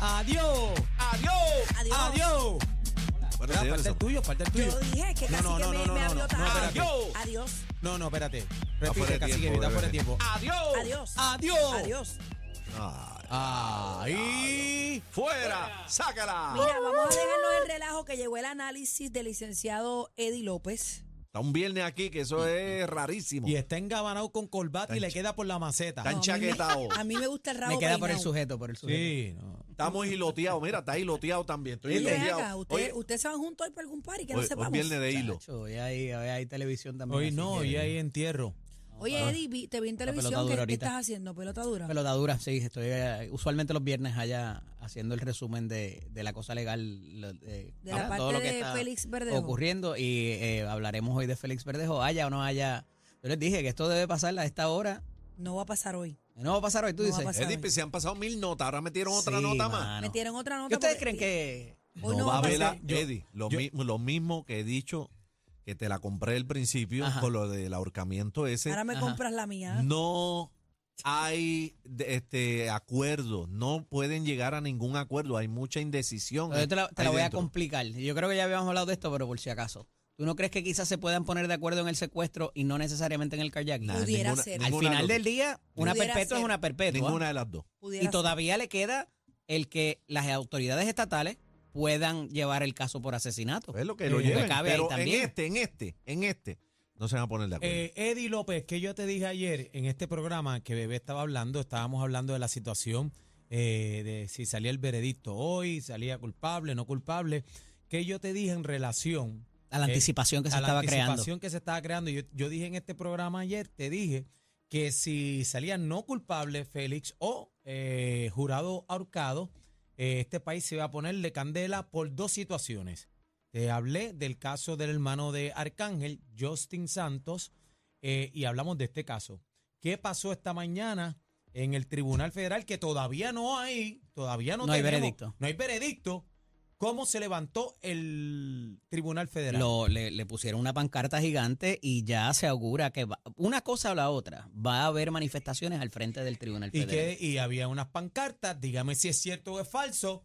Adiós. ¡Adiós! Adiós. Adiós. Bueno, falta el tuyo, falta el tuyo. Yo dije que No, casi no, que no, me, no, me no, abrió no, tarde. no, espérate. ¡Adiós! Adiós. No, no, espérate. fuera Repite, de cacique, tiempo, está fuera de bebé. tiempo. ¡Adiós! Adiós. Adiós. Adiós. Ahí. ¡Fuera! ¡Sácala! Mira, vamos a dejarnos el relajo que llegó el análisis del licenciado Eddie López. Está un viernes aquí, que eso es rarísimo. Y está engabanado con corbata y le queda por la maceta. Tan No, a mí me- chaquetado. A mí me gusta el rabo Me queda por el peinado. sujeto, por el sujeto. Sí, no. Estamos hiloteados. Mira, está hiloteado también. Estoy Oye, ven hiloteado. acá, usted, Oye, ustedes se van juntos hoy por algún party que hoy- no hoy sepamos. viernes de hilo. Chacho, hoy hay, hoy hay televisión también. Hoy así no, que- hoy hay entierro. Oye, Eddie, vi- te vi en pelota televisión. dura ¿Qué, qué ahorita. estás haciendo? ¿Pelota dura? Pelota dura, sí. Estoy eh, usualmente los viernes allá haciendo el resumen de, de la cosa legal. lo- De, De la parte todo lo que de está Félix Verdejo. ocurriendo y eh, hablaremos hoy de Félix Verdejo, haya o no haya. Yo les dije que esto debe pasar a esta hora. No va a pasar hoy. No va a pasar hoy, tú No va a dices. pasar. Eddie, pues, se han pasado mil notas. Ahora metieron otra Sí, nota más. mano. Metieron otra nota. ¿Qué ustedes porque- creen que.? Hoy no, no va a va a ver la, pasar. Yo- Eddie, lo, yo- lo mismo que he dicho, que te la compré al principio Ajá. con lo del ahorcamiento ese. Ahora me Ajá. compras la mía. No hay este acuerdo, no pueden llegar a ningún acuerdo, hay mucha indecisión. Yo te la, te la ahí voy a complicar. Yo creo que ya habíamos hablado de esto, pero por si acaso. ¿Tú no crees que quizás se puedan poner de acuerdo en el secuestro y no necesariamente en el carjacking? Nah, Pudiera ninguna- ser. Al final del día, una Pudiera perpetua es una perpetua. Ninguna de las dos. Pudiera Y ser. todavía le queda el que las autoridades estatales puedan llevar el caso por asesinato. Es lo que Eh, lo lleven, cabe ahí pero en este, en este, en este, no se van a poner de acuerdo. Eh, Eddie López, que yo te dije ayer en este programa que Bebé estaba hablando, estábamos hablando de la situación eh, de si salía el veredicto hoy, salía culpable, no culpable, que yo te dije en relación A la eh, anticipación que se a la estaba creando. anticipación que se estaba creando. Yo, yo dije en este programa ayer, te dije que si salía no culpable Félix o eh, jurado ahorcado, eh, este país se iba a ponerle candela por dos situaciones. Te hablé del caso del hermano de Arcángel, Justin Santos, eh, y hablamos de este caso. ¿Qué pasó esta mañana en el Tribunal Federal? Que todavía no hay, todavía no, No hay tenemos- veredicto. No hay veredicto. ¿Cómo se levantó el Tribunal Federal? Lo- le, le pusieron una pancarta gigante y ya se augura que va- una cosa o la otra va a haber manifestaciones al frente del Tribunal y Federal. que y había unas pancartas, dígame si es cierto o es falso,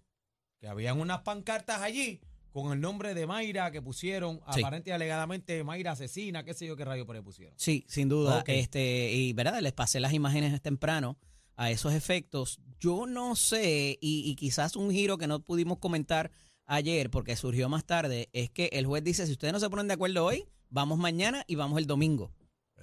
que habían unas pancartas allí con el nombre de Mayra que pusieron, Sí. aparente y alegadamente Mayra asesina, qué sé yo qué rayo por ahí pusieron. Sí, sin duda. Ok. Este, y verdad, les pasé las imágenes temprano a esos efectos. Yo no sé, y, y quizás un giro que no pudimos comentar ayer, porque surgió más tarde, es que el juez dice, si ustedes no se ponen de acuerdo hoy, vamos mañana y vamos el domingo.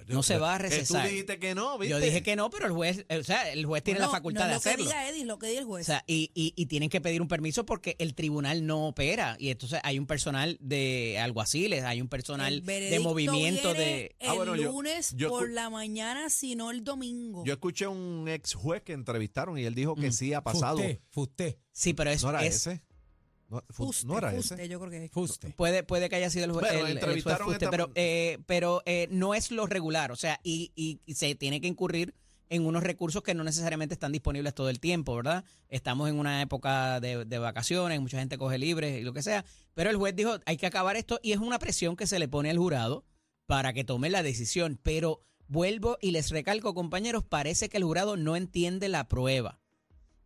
No se va a recesar. Tú dijiste que no, ¿viste? Yo dije que no, pero el juez, o sea, el juez tiene Bueno, la facultad no de es lo hacerlo. que diga Eddie, lo que diga el juez. O sea, y, y, y tienen que pedir un permiso porque el tribunal no opera. Y entonces hay un personal de alguaciles, hay un personal de veredicto movimiento viene de... El Ah, bueno, lunes yo por la mañana, si no el domingo. Yo escuché a un ex juez que entrevistaron y él dijo que Mm. sí ha pasado. Fuste, fuste, Sí, pero es, ¿No era es- ese? ¿No, Fuste, no era fuste, ese? yo creo que es. fuste. Puede, puede que haya sido el, Bueno, el- el entrevistaron juez Fuste, esta- pero, eh, pero eh, no es lo regular. O sea, y, y- y se tiene que incurrir en unos recursos que no necesariamente están disponibles todo el tiempo, ¿verdad? Estamos en una época de, de vacaciones, mucha gente coge libre y lo que sea. Pero el juez dijo, hay que acabar esto y es una presión que se le pone al jurado para que tome la decisión. Pero vuelvo y les recalco, compañeros, parece que el jurado no entiende la prueba.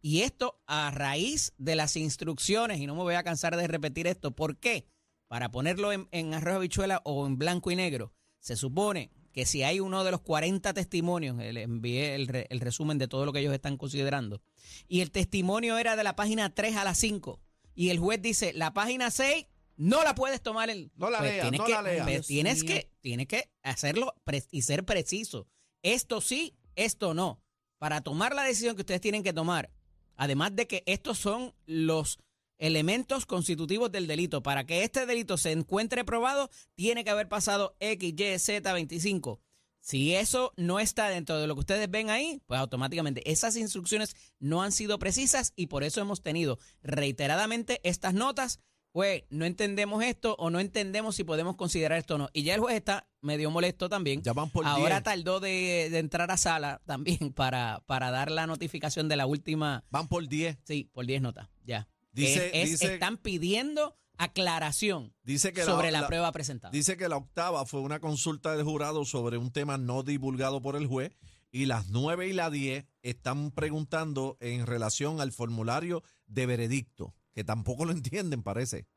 Y esto a raíz de las instrucciones, y no me voy a cansar de repetir esto, ¿por qué? Para ponerlo en, en arroz habichuela o en blanco y negro, se supone que si hay uno de los 40 testimonios, le envié el, re- el resumen de todo lo que ellos están considerando, y el testimonio era de la página 3 a la 5, y el juez dice, la página 6 no la puedes tomar en... No la leas, tienes no que, la leas. pues, tienes, mío. que, tienes que hacerlo pre- y ser preciso. Esto sí, esto no. Para tomar la decisión que ustedes tienen que tomar, además de que estos son los elementos constitutivos del delito, para que este delito se encuentre probado, tiene que haber pasado X, Y, Z, 25. Si eso no está dentro de lo que ustedes ven ahí, pues automáticamente esas instrucciones no han sido precisas y por eso hemos tenido reiteradamente estas notas. Pues no entendemos esto o no entendemos si podemos considerar esto o no. Y ya el juez está medio molesto también. Ya van por Ahora 10. tardó de, de entrar a sala también para, para dar la notificación de la última. Van por 10. Sí, por 10 notas, ya. Dice- Es- es- dice- están pidiendo aclaración Dice que sobre la, la, prueba presentada. Dice que la octava fue una consulta del jurado sobre un tema no divulgado por el juez y las nueve y la 10 están preguntando en relación al formulario de veredicto, que tampoco lo entienden, parece.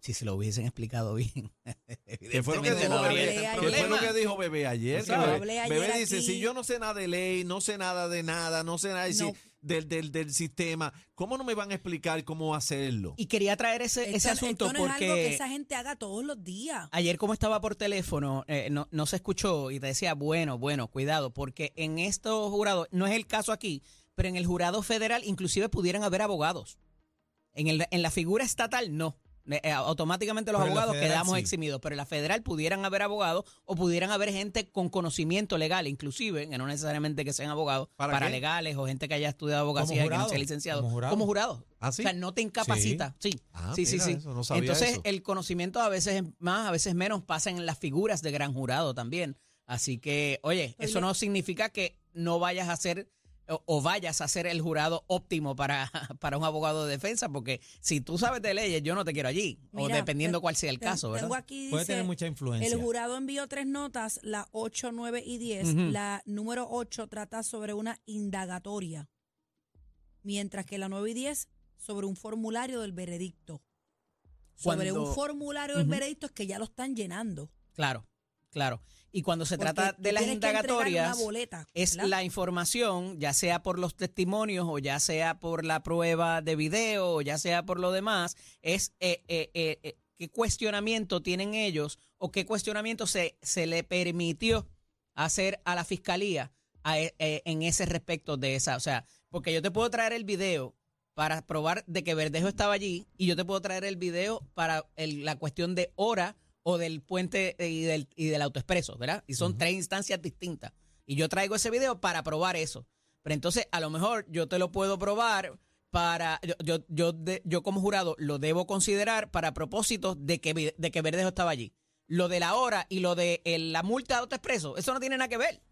Si se lo hubiesen explicado bien. ¿Qué fue lo que dijo Bebé ayer. ¿Qué fue lo problema. que dijo Bebé ayer? Yo Que Bebé, hablé ayer Bebé dice, aquí. si yo no sé nada de ley, no sé nada de nada, no sé nada de si- No. del, del, del sistema, ¿cómo no me van a explicar cómo hacerlo? Y quería traer ese, ese Esto- asunto esto no es algo que porque esa gente haga todos los días. ayer como estaba por teléfono, eh, no, no se escuchó y te decía, bueno, bueno, cuidado, porque en estos jurados, no es el caso aquí, pero en el jurado federal inclusive pudieran haber abogados. En, el, en la figura estatal no. Eh, eh, automáticamente los Pero abogados federal quedamos sí. eximidos, pero en la federal pudieran haber abogados o pudieran haber gente con conocimiento legal, inclusive, que no necesariamente que sean abogados, ¿Para para qué? legales o gente que haya estudiado abogacía y que no sea licenciado. como jurado. Como jurado. ¿Ah, sí? O sea, no te incapacita. Sí, Ah, sí, sí. mira sí. eso, no sabía Entonces, eso. el conocimiento a veces es más, a veces menos pasa en las figuras de gran jurado también. Así que, oye, Oye. eso no significa que no vayas a ser o, o vayas a ser el jurado óptimo para, para un abogado de defensa, porque si tú sabes de leyes, yo no te quiero allí, o dependiendo te- cuál sea el caso, ¿verdad? Tengo aquí, Puede tener mucha influencia. el jurado envió tres notas, la 8, 9 y 10. Ujú. La número 8 trata sobre una indagatoria, mientras que la 9 y 10 sobre un formulario del veredicto. Sobre Cuando- un formulario del veredicto es que ya lo están llenando. Claro, claro. Y cuando se Porque trata de las indagatorias, boleta, es la información, ya sea por los testimonios o ya sea por la prueba de video o ya sea por lo demás, es eh, eh, eh, qué cuestionamiento tienen ellos o qué cuestionamiento se, se le permitió hacer a la fiscalía a e- eh, en ese respecto de esa. O sea, porque yo te puedo traer el video para probar de que Verdejo estaba allí y yo te puedo traer el video para el- la cuestión de hora o del puente eh, y del, y del autoexpreso, ¿verdad? Y son tres instancias distintas. Y yo traigo ese video para probar eso. Pero entonces, a lo mejor yo te lo puedo probar para. Yo, yo, yo, de- yo como jurado lo debo considerar para propósitos de que, de que Verdejo estaba allí. Lo de la hora y lo de el- la multa de autoexpreso, eso no tiene nada que ver.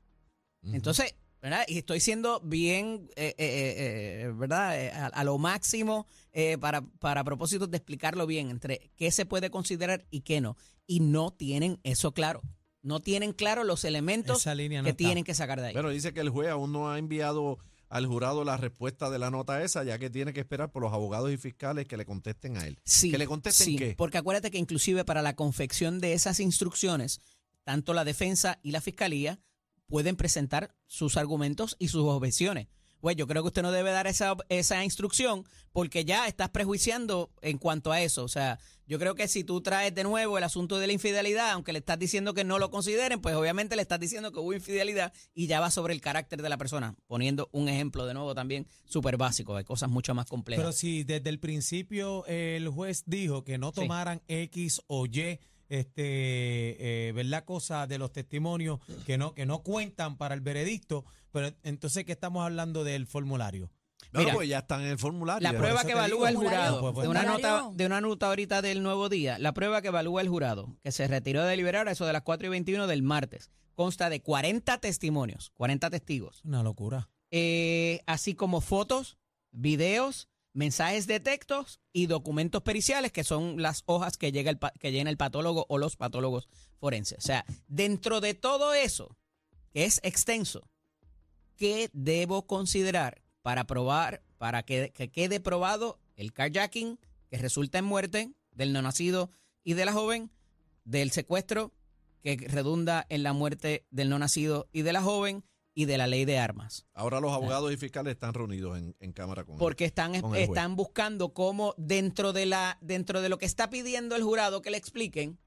Entonces, ¿verdad? Y estoy siendo bien, eh, eh, eh, eh, ¿verdad? Eh, a, a lo máximo eh, para, para propósitos de explicarlo bien entre qué se puede considerar y qué no. Y no tienen eso claro. No tienen claro los elementos no que está. tienen que sacar de ahí. Pero dice que el juez aún no ha enviado al jurado la respuesta de la nota esa, ya que tiene que esperar por los abogados y fiscales que le contesten a él. Sí, que le contesten sí, qué. Porque acuérdate que inclusive para la confección de esas instrucciones, tanto la defensa y la fiscalía pueden presentar sus argumentos y sus objeciones. Pues yo creo que usted no debe dar esa, esa instrucción porque ya estás prejuiciando en cuanto a eso. O sea, yo creo que si tú traes de nuevo el asunto de la infidelidad, aunque le estás diciendo que no lo consideren, pues obviamente le estás diciendo que hubo infidelidad y ya va sobre el carácter de la persona, poniendo un ejemplo de nuevo también súper básico, de cosas mucho más complejas. Pero si desde el principio el juez dijo que no Sí. tomaran X o Y, este, eh, ¿verdad? Cosa de los testimonios que no, que no cuentan para el veredicto, pero entonces, ¿qué estamos hablando del formulario? No, Mira, pues ya están en el formulario. La prueba que evalúa el digo. jurado, Pues, pues, de, una nota, de una nota ahorita del nuevo día, la prueba que evalúa el jurado, que se retiró de deliberar a eso de las 4 y 21 del martes, consta de 40 testimonios, 40 testigos, Una locura. eh, así como fotos, videos, mensajes de textos y documentos periciales, que son las hojas que, llega el, que llena el patólogo o los patólogos forenses. O sea, dentro de todo eso, que es extenso, ¿qué debo considerar para probar, para que, que quede probado el carjacking que resulta en muerte del no nacido y de la joven, del secuestro que redunda en la muerte del no nacido y de la joven y de la ley de armas? Ahora los abogados y fiscales están reunidos en, en cámara con él. Porque están, Con el juez. están buscando cómo dentro de la dentro de lo que está pidiendo el jurado que le expliquen,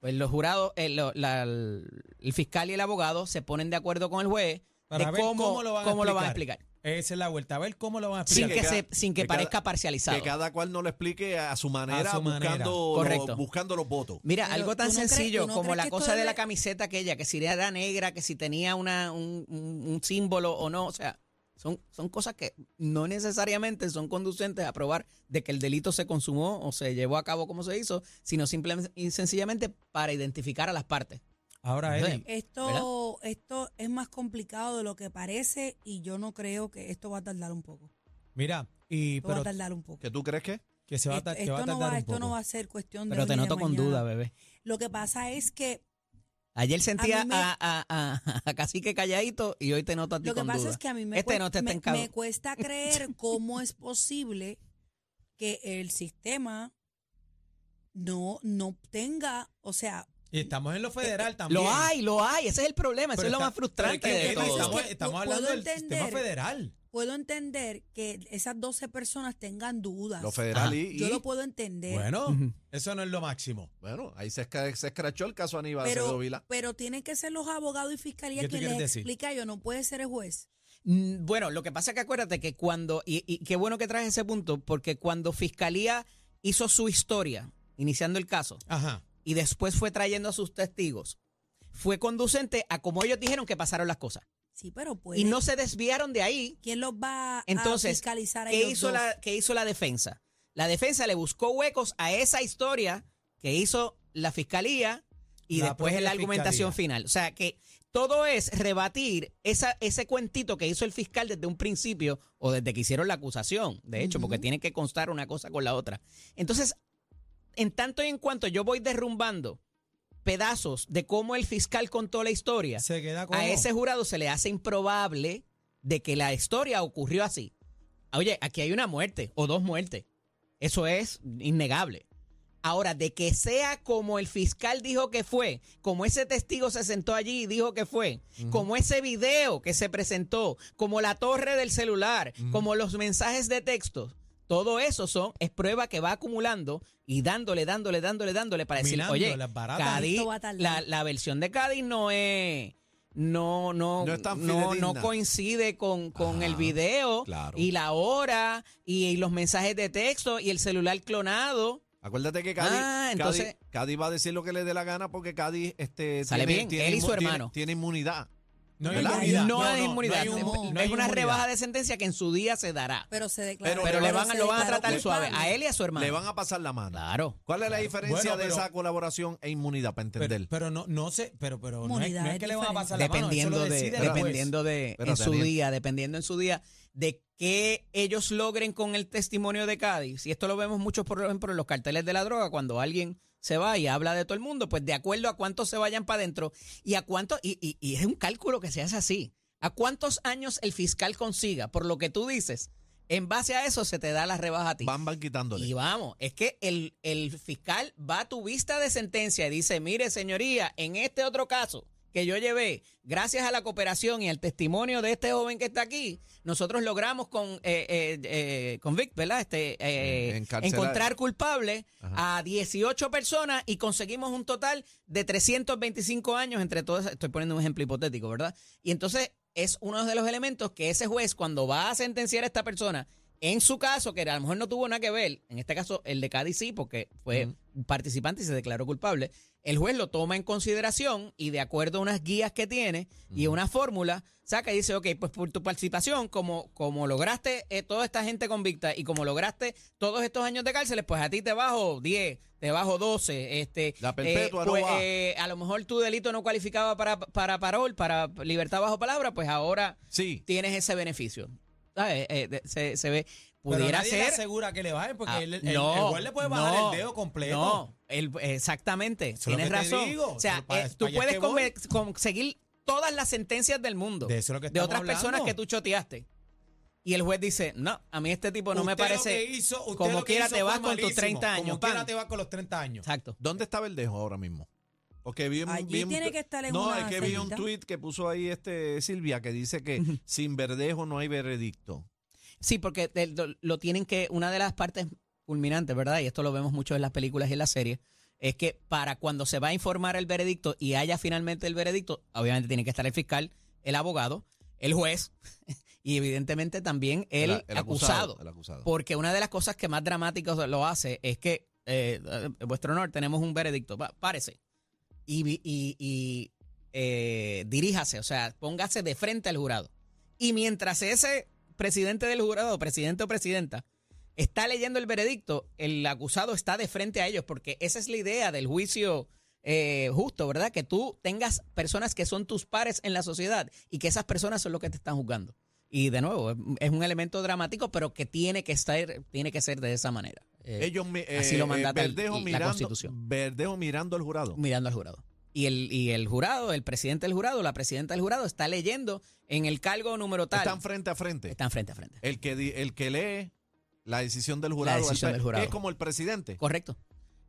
pues los jurados, el, lo- la- el fiscal y el abogado se ponen de acuerdo con el juez Para de ver cómo, cómo lo van a cómo lo van a explicar. Esa es la vuelta. A ver cómo lo van a Sin explicar. que, que se, cada- sin que, que cada- parezca parcializado. Que cada cual no lo explique a su manera, A su manera. buscando, Correcto. Los, buscando los votos. Mira, Pero algo tan ¿tú no crees- sencillo no como la cosa de la camiseta aquella, que si era negra, que si tenía una, un, un- un símbolo o no, o sea, son, son cosas que no necesariamente son conducentes a probar de que el delito se consumó o se llevó a cabo como se hizo, sino simplemente y sencillamente para identificar a las partes. Ahora. Eddie, Esto, esto es más complicado de lo que parece y yo no creo que esto va a tardar un poco. mira, y Esto va pero a tardar un poco. ¿Que tú crees que? que se va a, Esto, tar- que va a esto no tardar va, un esto poco. no va a ser cuestión de Pero te de noto con duda, bebé. Lo que pasa es que Ayer sentía A mí me- a, a, a, a Cacique calladito y hoy te noto a ti Lo que con pasa duda. es que a mí me, Este cuesta, no te está me- me cuesta creer cómo es posible que el sistema no, no tenga, o sea, Y estamos en lo federal también. Lo hay, lo hay. Ese es el problema. Eso es lo más frustrante de todo. Estamos, hablando puedo del sistema entender. federal. puedo entender que esas 12 personas tengan dudas. Lo federal y, Yo lo puedo entender. Bueno, eso no es lo máximo. bueno, ahí se, se escrachó el caso Aníbal pero, Vila. pero tienen que ser los abogados y fiscalía ¿Qué tú quien les decir? explica yo, no puede ser el juez. Mm, Bueno, lo que pasa es que acuérdate que cuando, y, y qué bueno que traes ese punto, porque cuando Fiscalía hizo su historia, iniciando el caso, Ajá. Y después fue trayendo a sus testigos, fue conducente a como ellos dijeron que pasaron las cosas. Sí, pero puede. Y no se desviaron de ahí. ¿Quién los va a Entonces, fiscalizar a ¿qué ellos hizo, dos? la, ¿qué hizo la defensa? La defensa le buscó huecos a esa historia que hizo la fiscalía y La después en la argumentación fiscalía. final. O sea que todo es rebatir esa, ese cuentito que hizo el fiscal desde un principio o desde que hicieron la acusación, de hecho, porque tiene que constar una cosa con la otra. Entonces, en tanto y en cuanto yo voy derrumbando pedazos de cómo el fiscal contó la historia, Se queda como. a ese jurado se le hace improbable de que la historia ocurrió así. Oye, aquí hay una muerte o dos muertes. Eso es innegable. Ahora, de que sea como el fiscal dijo que fue, como ese testigo se sentó allí y dijo que fue, como ese video que se presentó, como la torre del celular, como los mensajes de texto, todo eso son, es prueba que va acumulando y dándole, dándole, dándole, dándole para decir, Minando oye, las baratas. Cádiz, la, la versión de Cádiz no es, no, no, No es tan no, no coincide con, con el Ajá, video claro. y la hora y, y los mensajes de texto y el celular clonado. Acuérdate que Cádiz, Ah, Cádiz- entonces- Cádiz va a decir lo que le dé la gana porque Cádiz este, Sale bien, él y su tiene- hermano. Tiene, inmunidad. No hay inmunidad. No, hay inmunidad. hay un- no hay una rebaja de sentencia que en su día se dará. Pero se declara. Pero- Pero, le van, lo van a tratar suave a él y a su hermano. Le van a pasar la mano. Claro. ¿Cuál es la diferencia Bueno, de esa colaboración e inmunidad para entender? pero no, no sé, pero, pero no es, no es es que le van a pasar la mano, dependiendo de dependiendo de en su día dependiendo en su día de qué ellos logren con el testimonio de Cádiz y esto lo vemos mucho por ejemplo en los carteles de la droga cuando alguien se va y habla de todo el mundo pues de acuerdo a cuántos se vayan para adentro y a cuánto y, y- y es un cálculo que se hace así a cuántos años el fiscal consiga por lo que tú dices en base a eso se te da la rebaja a ti Van, van quitándole. y vamos, es que el, el fiscal va a tu vista de sentencia y dice, mire señoría, en este otro caso que yo llevé, gracias a la cooperación y al testimonio de este joven que está aquí, nosotros logramos con, eh, eh, eh, convict, ¿verdad? Este, eh, encontrar culpable a 18 personas y conseguimos un total de 325 años entre todas, estoy poniendo un ejemplo hipotético, ¿verdad? Y entonces es uno de los elementos que ese juez cuando va a sentenciar a esta persona, en su caso, que a lo mejor no tuvo nada que ver, en este caso el de Cádiz sí, porque fue participante y se declaró culpable, el juez lo toma en consideración y de acuerdo a unas guías que tiene y a una fórmula, saca y dice, ok, pues por tu participación, como, como lograste eh, toda esta gente convicta y como lograste todos estos años de cárceles, pues a ti te bajo 10, te bajo 12, este, La perpetua no pues, va. eh, a lo mejor tu delito no cualificaba para, para parol, para libertad bajo palabra, pues ahora Sí. tienes ese beneficio. ¿Sabes? Eh, de- se, se ve, Pero pudiera nadie le ser... asegura que le bajen porque Ah, el, el- no, el juez le puede bajar no, el dedo completo. No, el- exactamente, Eso tienes razón. digo, O sea, eso pa- eh, tú puedes conseguir todas las sentencias del mundo De eso es lo que de otras personas hablando. que tú choteaste. Y el juez dice, no, a mí este tipo no me Usted lo parece... que hizo- usted como lo que quiera hizo te vas con tus malísimo. 30 años, Como quiera te vas con los 30 años. Exacto. ¿Dónde está Verdejo ahora mismo? Porque vi un, Allí vi un- tiene que estar en No, una es que vi un tweet que puso ahí este Silvia que dice que sin Verdejo no hay veredicto. Sí, porque lo, tienen que, una de las partes culminantes, ¿verdad? Y esto lo vemos mucho en las películas y en las series, es que para cuando se va a informar el veredicto y haya finalmente el veredicto, obviamente tiene que estar el fiscal, el abogado, el juez y evidentemente también el, acusado. El acusado. Porque una de las cosas que más dramáticos lo hace es que, eh, eh, vuestro honor, tenemos un veredicto, párese y, eh, diríjase, o sea, póngase de frente al jurado. Y mientras ese presidente del jurado, presidente o presidenta, está leyendo el veredicto, el acusado está de frente a ellos, porque esa es la idea del juicio eh, justo, ¿verdad? Que tú tengas personas que son tus pares en la sociedad y que esas personas son los que te están juzgando. Y de nuevo, es un elemento dramático, pero que tiene que estar, tiene que ser de esa manera. Eh, Ellos así eh, lo eh, el- Verdejo la mirando, Constitución. Verdejo mirando al jurado. mirando al jurado. y el, y el jurado, el presidente del jurado, la presidenta del jurado está leyendo en el cargo número tal. Están frente a frente. Están frente a frente. El que, di- el que lee la decisión del jurado, decisión del es como el presidente. Correcto.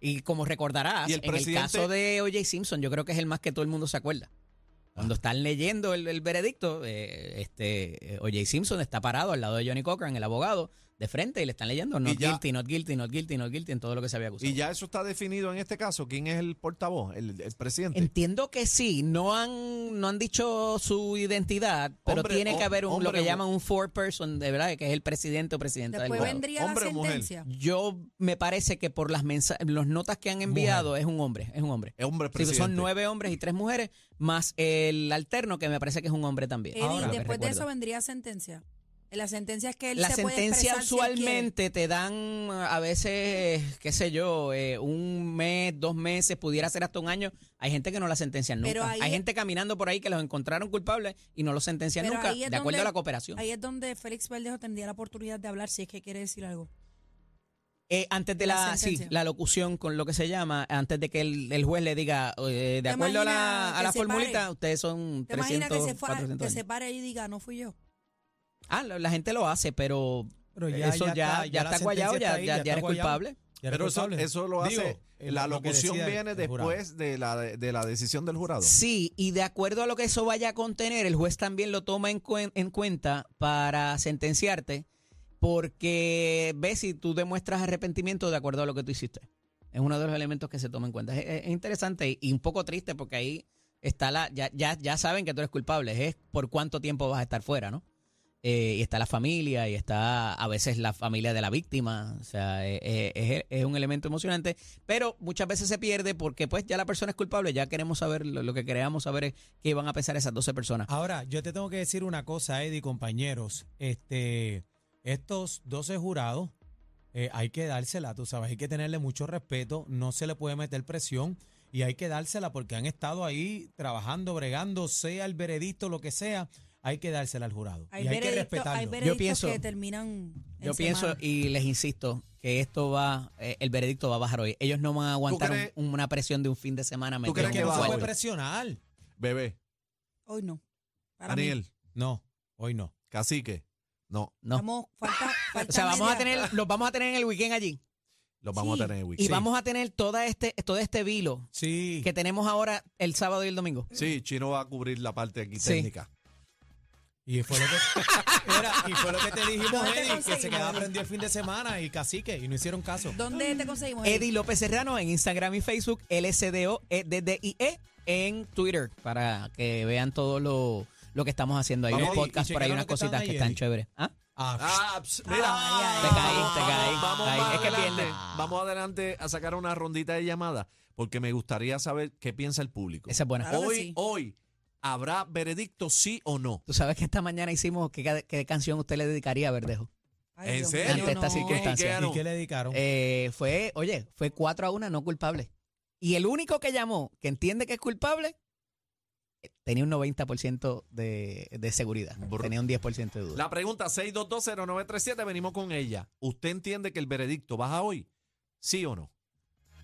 Y como recordarás, Y el en el caso de O.J. Simpson, yo creo que es el más que todo el mundo se acuerda. Cuando están leyendo el, el veredicto, eh, este eh, O.J. Simpson está parado al lado de Johnny Cochran, el abogado, de frente y le están leyendo not ya- guilty, not guilty, not guilty, not guilty en todo lo que se había acusado. Y ya eso está definido en este caso. ¿Quién es el portavoz? El, el presidente. Entiendo que sí, no han, no han dicho su identidad, pero Hombre tiene que haber un, lo que llaman un four person, de verdad, que es el presidente o presidenta del Después jurado. vendría Hombre la o mujer. sentencia. Yo me parece que por las mensa las notas que han enviado es un hombre, es un hombre. Es hombre Sí, presidente. son nueve hombres y tres mujeres, más el alterno que me parece que es un hombre también. Eddie, Ahora después de eso vendría sentencia. La sentencia es que él La se puede sentencia si usualmente te dan a veces, qué sé yo, eh, un mes, dos meses, pudiera ser hasta un año. Hay gente que no la sentencian Pero nunca. ahí Hay gente caminando por ahí que los encontraron culpables y no los sentencian nunca, de acuerdo donde- a la cooperación. Ahí es donde Félix Verdejo tendría la oportunidad de hablar si es que quiere decir algo. Eh, antes de la la, sí, la locución con lo que se llama, antes de que el, el juez le diga, eh, de ¿Te acuerdo a la, a la formulita, pare? ustedes son ¿Te imaginas 300, que se, fa- 400 que se pare y diga, no fui yo? Ah, la, la gente lo hace, pero, Pero ya- eso ya ya, está- ya ya la está guayado, ya, está ahí, ya, ya ya está eres guayado. culpable. Pero eso, lo hace. Digo, la locución viene después de la, de la decisión del jurado. Sí, y de acuerdo a lo que eso vaya a contener, el juez también lo toma en, cuen- en cuenta para sentenciarte, porque ves si tú demuestras arrepentimiento de acuerdo a lo que tú hiciste. Es uno de los elementos que se toma en cuenta. Es, es- es interesante y, y un poco triste porque ahí está la, ya, ya, ya saben que tú eres culpable, es por cuánto tiempo vas a estar fuera, ¿no? Eh, y está la familia y está a veces la familia de la víctima, o sea, eh, eh, es, un elemento emocionante, pero muchas veces se pierde porque pues ya la persona es culpable, ya queremos saber, lo, que queríamos saber es qué van a pensar esas 12 personas. Ahora, yo te tengo que decir una cosa, Eddie, compañeros. Este, estos 12 jurados eh, hay que dársela, tú sabes, hay que tenerle mucho respeto, no se le puede meter presión y hay que dársela porque han estado ahí trabajando, bregando, sea el veredicto, lo que sea, hay que dársela al jurado. Hay y hay que respetarlo. hay veredictos pienso- que terminan Yo pienso semana. y les insisto que esto va, eh, el veredicto va a bajar hoy. Ellos no van a aguantar crees- un- una presión de un fin de semana. ¿Tú crees que no se puede presionar. Bebé, Hoy no. Para mí. No, hoy no. cacique. No, No. Vamos, falta, falta O sea, vamos a tener, los vamos a tener en el weekend allí. los vamos Sí. a tener en el Y weekend. vamos a tener toda este, todo este vilo Sí. que tenemos ahora el sábado y el domingo. Sí, Chino va a cubrir la parte aquí Sí. técnica. Y fue lo que, Mira, y fue lo que te dijimos, ¿Dónde te Eddie, que se conseguimos, quedaba Eddie? prendido el fin de semana y cacique, y no hicieron caso. ¿Dónde te conseguimos? Eddie? Eddie López Serrano en Instagram y Facebook, LSDO, E en Twitter, para que vean todo lo, lo que estamos haciendo. Hay Vamos, unos y- podcasts y por ahí, chequearon unas lo que están cositas ahí, que están Eddie. chéveres. ¿Ah? Ah, Ah, ps, mira, Ay, Te caí, te caí. Vamos, Caí. más Es que adelante, pierde. vamos adelante a sacar una rondita de llamadas porque me gustaría saber qué piensa el público. Esa es buena. Claro que hoy, sí. hoy, ¿habrá veredicto sí o no? Tú sabes que esta mañana hicimos qué, qué canción usted le dedicaría a Verdejo. Ay, ¿En serio? Ante esta no. circunstancia. ¿Y qué ganó? ¿Y qué le dedicaron? Eh, fue, oye, fue 4 a 1 no culpable. Y el único que llamó, que entiende que es culpable, eh, tenía un 90% de, de seguridad. Tenía un 10% de duda. La pregunta 6220937, venimos con ella. ¿Usted entiende que el veredicto baja hoy? ¿Sí o no?